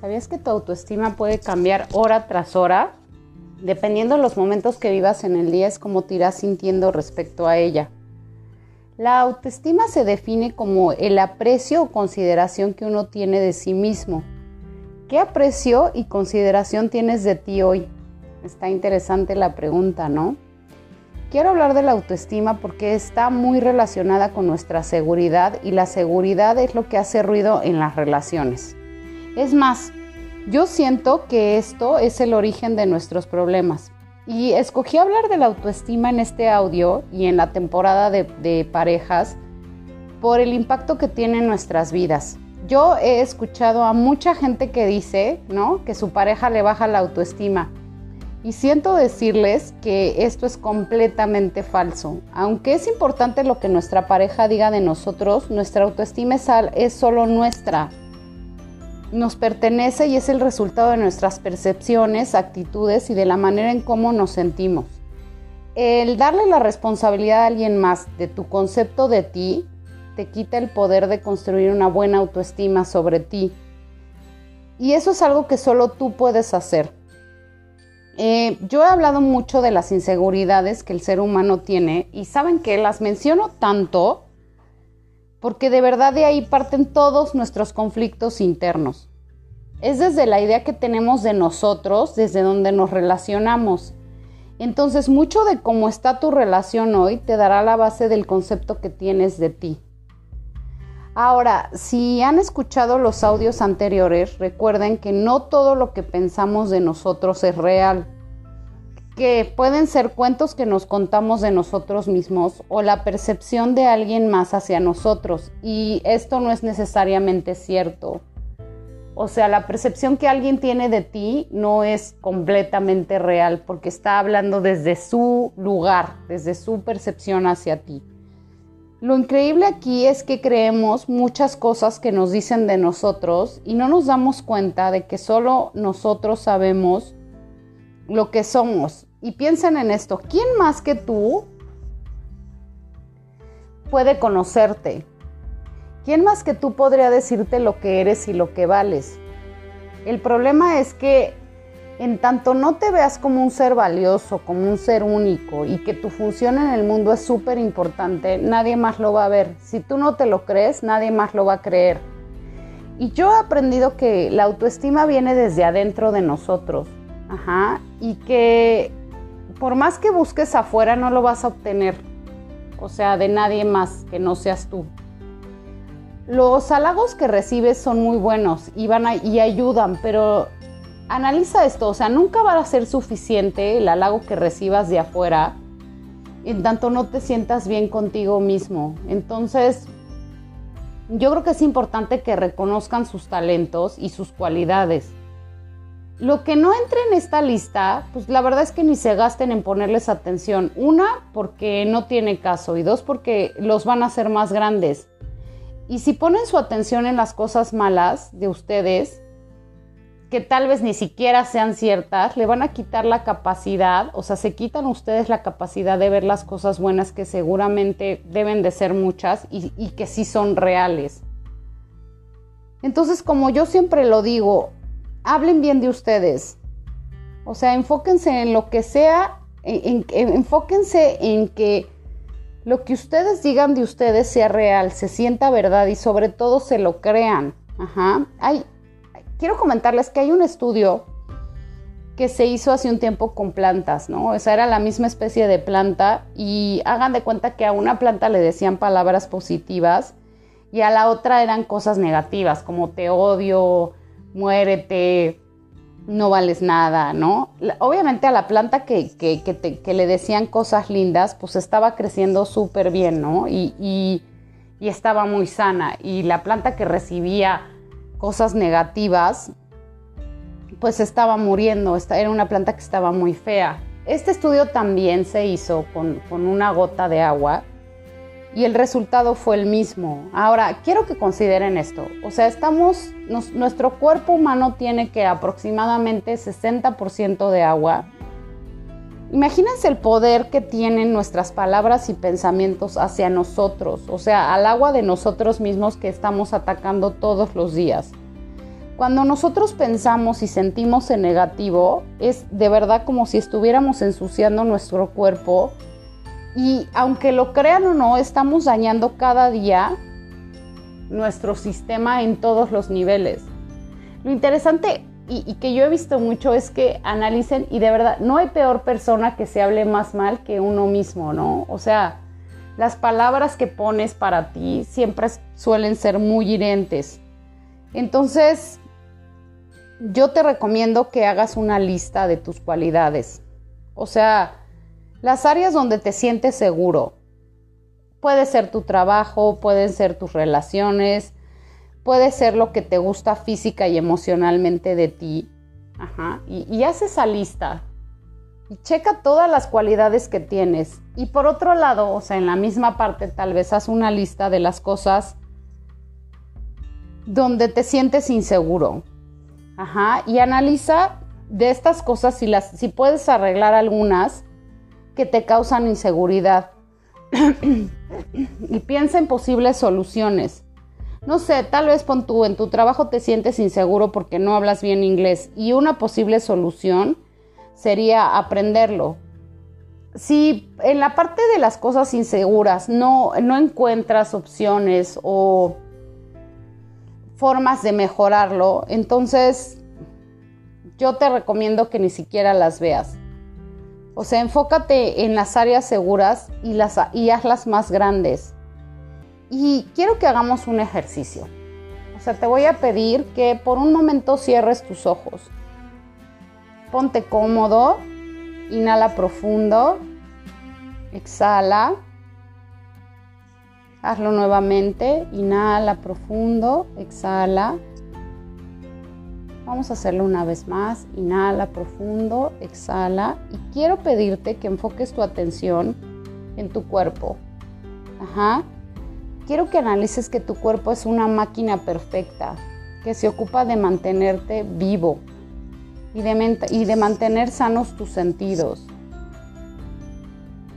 ¿Sabías que tu autoestima puede cambiar hora tras hora? Dependiendo de los momentos que vivas en el día es como te irás sintiendo respecto a ella. La autoestima se define como el aprecio o consideración que uno tiene de sí mismo. ¿Qué aprecio y consideración tienes de ti hoy? Está interesante la pregunta, ¿no? Quiero hablar de la autoestima porque está muy relacionada con nuestra seguridad y la seguridad es lo que hace ruido en las relaciones. Es más, yo siento que esto es el origen de nuestros problemas. Y escogí hablar de la autoestima en este audio y en la temporada de, parejas por el impacto que tiene en nuestras vidas. Yo he escuchado a mucha gente que dice, ¿no? Que su pareja le baja la autoestima. Y siento decirles que esto es completamente falso. Aunque es importante lo que nuestra pareja diga de nosotros, nuestra autoestima es solo nuestra nos pertenece y es el resultado de nuestras percepciones, actitudes y de la manera en cómo nos sentimos. El darle la responsabilidad a alguien más de tu concepto de ti te quita el poder de construir una buena autoestima sobre ti. Y eso es algo que solo tú puedes hacer. Eh, yo he hablado mucho de las inseguridades que el ser humano tiene y saben que las menciono tanto porque de verdad de ahí parten todos nuestros conflictos internos. Es desde la idea que tenemos de nosotros, desde donde nos relacionamos. Entonces, mucho de cómo está tu relación hoy te dará la base del concepto que tienes de ti. Ahora, si han escuchado los audios anteriores, recuerden que no todo lo que pensamos de nosotros es real que pueden ser cuentos que nos contamos de nosotros mismos o la percepción de alguien más hacia nosotros. Y esto no es necesariamente cierto. O sea, la percepción que alguien tiene de ti no es completamente real porque está hablando desde su lugar, desde su percepción hacia ti. Lo increíble aquí es que creemos muchas cosas que nos dicen de nosotros y no nos damos cuenta de que solo nosotros sabemos lo que somos y piensen en esto, ¿quién más que tú puede conocerte? ¿Quién más que tú podría decirte lo que eres y lo que vales? El problema es que en tanto no te veas como un ser valioso, como un ser único y que tu función en el mundo es súper importante, nadie más lo va a ver. Si tú no te lo crees, nadie más lo va a creer. Y yo he aprendido que la autoestima viene desde adentro de nosotros. Ajá. Y que por más que busques afuera, no lo vas a obtener. O sea, de nadie más que no seas tú. Los halagos que recibes son muy buenos y, van y ayudan, pero analiza esto, o sea, nunca va a ser suficiente el halago que recibas de afuera en tanto no te sientas bien contigo mismo. Entonces, yo creo que es importante que reconozcan sus talentos y sus cualidades. Lo que no entre en esta lista, pues la verdad es que ni se gasten en ponerles atención. Una, porque no tiene caso y dos, porque los van a hacer más grandes. Y si ponen su atención en las cosas malas de ustedes, que tal vez ni siquiera sean ciertas, le van a quitar la capacidad, o sea, se quitan ustedes la capacidad de ver las cosas buenas que seguramente deben de ser muchas y, y que sí son reales. Entonces, como yo siempre lo digo, hablen bien de ustedes. O sea, enfóquense en lo que sea, enfóquense en que lo que ustedes digan de ustedes sea real, se sienta verdad y sobre todo se lo crean. Ajá. Hay, quiero comentarles que hay un estudio que se hizo hace un tiempo con plantas, ¿no? Esa era la misma especie de planta y hagan de cuenta que a una planta le decían palabras positivas y a la otra eran cosas negativas, como te odio, muérete, no vales nada, ¿no? Obviamente a la planta que, le decían cosas lindas, pues estaba creciendo súper bien, ¿no? Y, estaba muy sana. Y la planta que recibía cosas negativas, pues estaba muriendo, era una planta que estaba muy fea. Este estudio también se hizo con, con una gota de agua y el resultado fue el mismo. Ahora, quiero que consideren esto. O sea, estamos, nuestro cuerpo humano tiene que aproximadamente 60% de agua. Imagínense el poder que tienen nuestras palabras y pensamientos hacia nosotros, o sea, al agua de nosotros mismos que estamos atacando todos los días. Cuando nosotros pensamos y sentimos en negativo, es de verdad como si estuviéramos ensuciando nuestro cuerpo y aunque lo crean o no, estamos dañando cada día nuestro sistema en todos los niveles. Lo interesante y, que yo he visto mucho es que analicen y de verdad no hay peor persona que se hable más mal que uno mismo, ¿no? O sea, las palabras que pones para ti siempre suelen ser muy hirientes. Entonces, yo te recomiendo que hagas una lista de tus cualidades. O sea, las áreas donde te sientes seguro. Puede ser tu trabajo, pueden ser tus relaciones, puede ser lo que te gusta física y emocionalmente de ti. Ajá. Y, y haz esa lista. Y checa todas las cualidades que tienes. Y por otro lado, o sea, en la misma parte, tal vez haz una lista de las cosas donde te sientes inseguro. Ajá. Y analiza de estas cosas si, las, si puedes arreglar algunas que te causan inseguridad. y piensa en posibles soluciones. No sé, tal vez pon tú, en tu trabajo te sientes inseguro porque no hablas bien inglés y una posible solución sería aprenderlo. Si en la parte de las cosas inseguras no, no encuentras opciones o formas de mejorarlo, entonces yo te recomiendo que ni siquiera las veas. O sea, enfócate en las áreas seguras y, las, y hazlas más grandes. Y quiero que hagamos un ejercicio. O sea, te voy a pedir que por un momento cierres tus ojos. Ponte cómodo, inhala profundo, exhala. Hazlo nuevamente, inhala profundo, exhala. Vamos a hacerlo una vez más. Inhala profundo, exhala. Y quiero pedirte que enfoques tu atención en tu cuerpo. Ajá. Quiero que analices que tu cuerpo es una máquina perfecta, que se ocupa de mantenerte vivo y de, y de mantener sanos tus sentidos.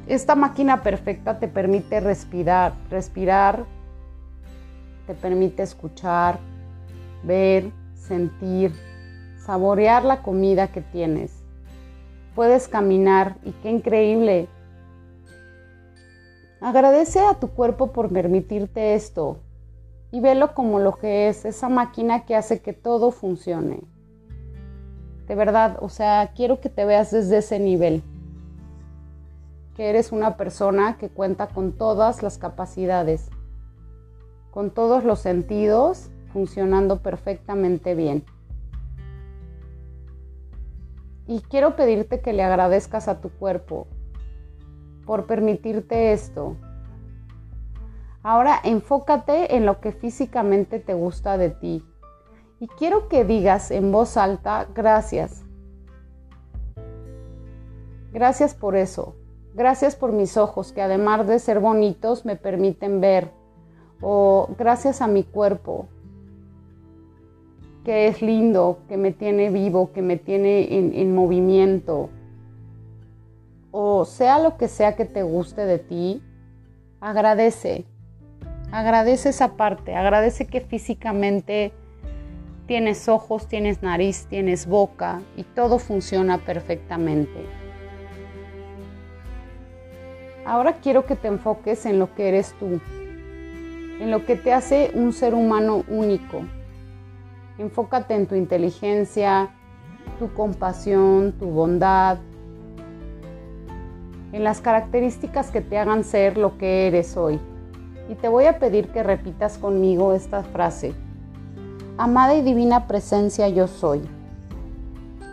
Esta máquina perfecta te permite respirar, respirar, te permite escuchar, ver, sentir, saborear la comida que tienes. Puedes caminar y qué increíble. Agradece a tu cuerpo por permitirte esto y velo como lo que es, esa máquina que hace que todo funcione. De verdad, o sea, quiero que te veas desde ese nivel. Que eres una persona que cuenta con todas las capacidades, con todos los sentidos funcionando perfectamente bien. Y quiero pedirte que le agradezcas a tu cuerpo por permitirte esto. Ahora enfócate en lo que físicamente te gusta de ti. Y quiero que digas en voz alta, gracias. Gracias por eso. Gracias por mis ojos que además de ser bonitos me permiten ver. O gracias a mi cuerpo que es lindo, que me tiene vivo, que me tiene en, movimiento, o sea lo que sea que te guste de ti, agradece, agradece esa parte, agradece que físicamente tienes ojos, tienes nariz, tienes boca y todo funciona perfectamente. Ahora quiero que te enfoques en lo que eres tú, en lo que te hace un ser humano único, Enfócate en tu inteligencia, tu compasión, tu bondad, en las características que te hagan ser lo que eres hoy. Y te voy a pedir que repitas conmigo esta frase. Amada y divina presencia yo soy.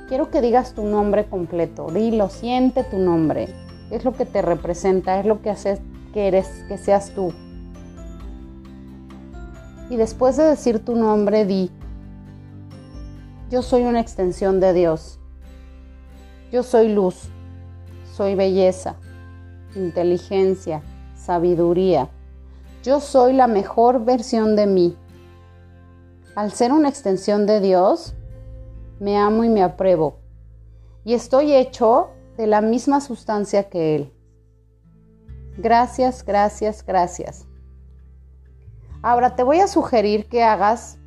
Quiero que digas tu nombre completo. Dilo, siente tu nombre. Es lo que te representa, es lo que hace que eres, que seas tú. Y después de decir tu nombre, di, yo soy una extensión de Dios. Yo soy luz, soy belleza, inteligencia, sabiduría. Yo soy la mejor versión de mí. Al ser una extensión de Dios, me amo y me apruebo. Y estoy hecho de la misma sustancia que Él. Gracias, gracias, gracias. Ahora te voy a sugerir que hagas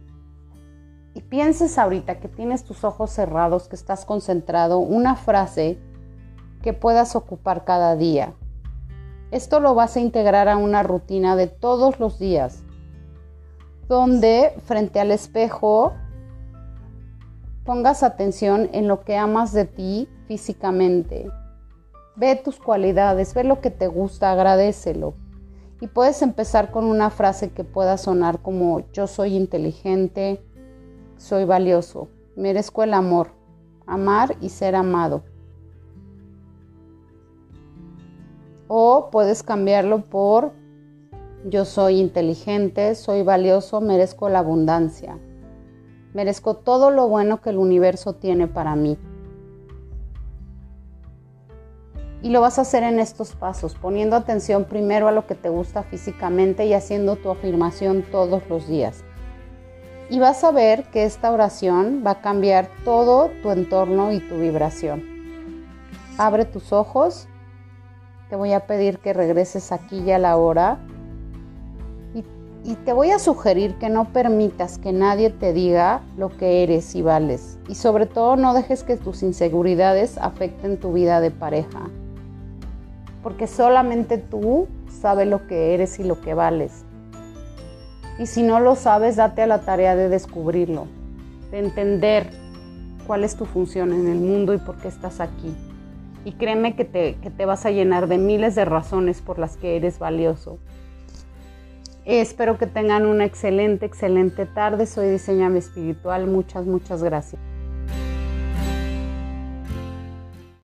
pienses ahorita que tienes tus ojos cerrados, que estás concentrado, una frase que puedas ocupar cada día. Esto lo vas a integrar a una rutina de todos los días, donde frente al espejo pongas atención en lo que amas de ti físicamente. Ve tus cualidades, ve lo que te gusta, agradecelo. Y puedes empezar con una frase que pueda sonar como yo soy inteligente, soy valioso, merezco el amor, amar y ser amado. O puedes cambiarlo por yo soy inteligente, soy valioso, merezco la abundancia. Merezco todo lo bueno que el universo tiene para mí. Y lo vas a hacer en estos pasos, poniendo atención primero a lo que te gusta físicamente y haciendo tu afirmación todos los días. Y vas a ver que esta oración va a cambiar todo tu entorno y tu vibración. Abre tus ojos te voy a pedir que regreses aquí ya a la hora y, y te voy a sugerir que no permitas que nadie te diga lo que eres y vales. Y sobre todo no dejes que tus inseguridades afecten tu vida de pareja. Porque solamente tú sabes lo que eres y lo que vales. Y si no lo sabes, date a la tarea de descubrirlo, de entender cuál es tu función en el mundo y por qué estás aquí y créeme que te, que te vas a llenar de miles de razones por las que eres valioso. Espero que tengan una excelente, excelente tarde. Soy Diseñame Espiritual. Muchas, muchas gracias.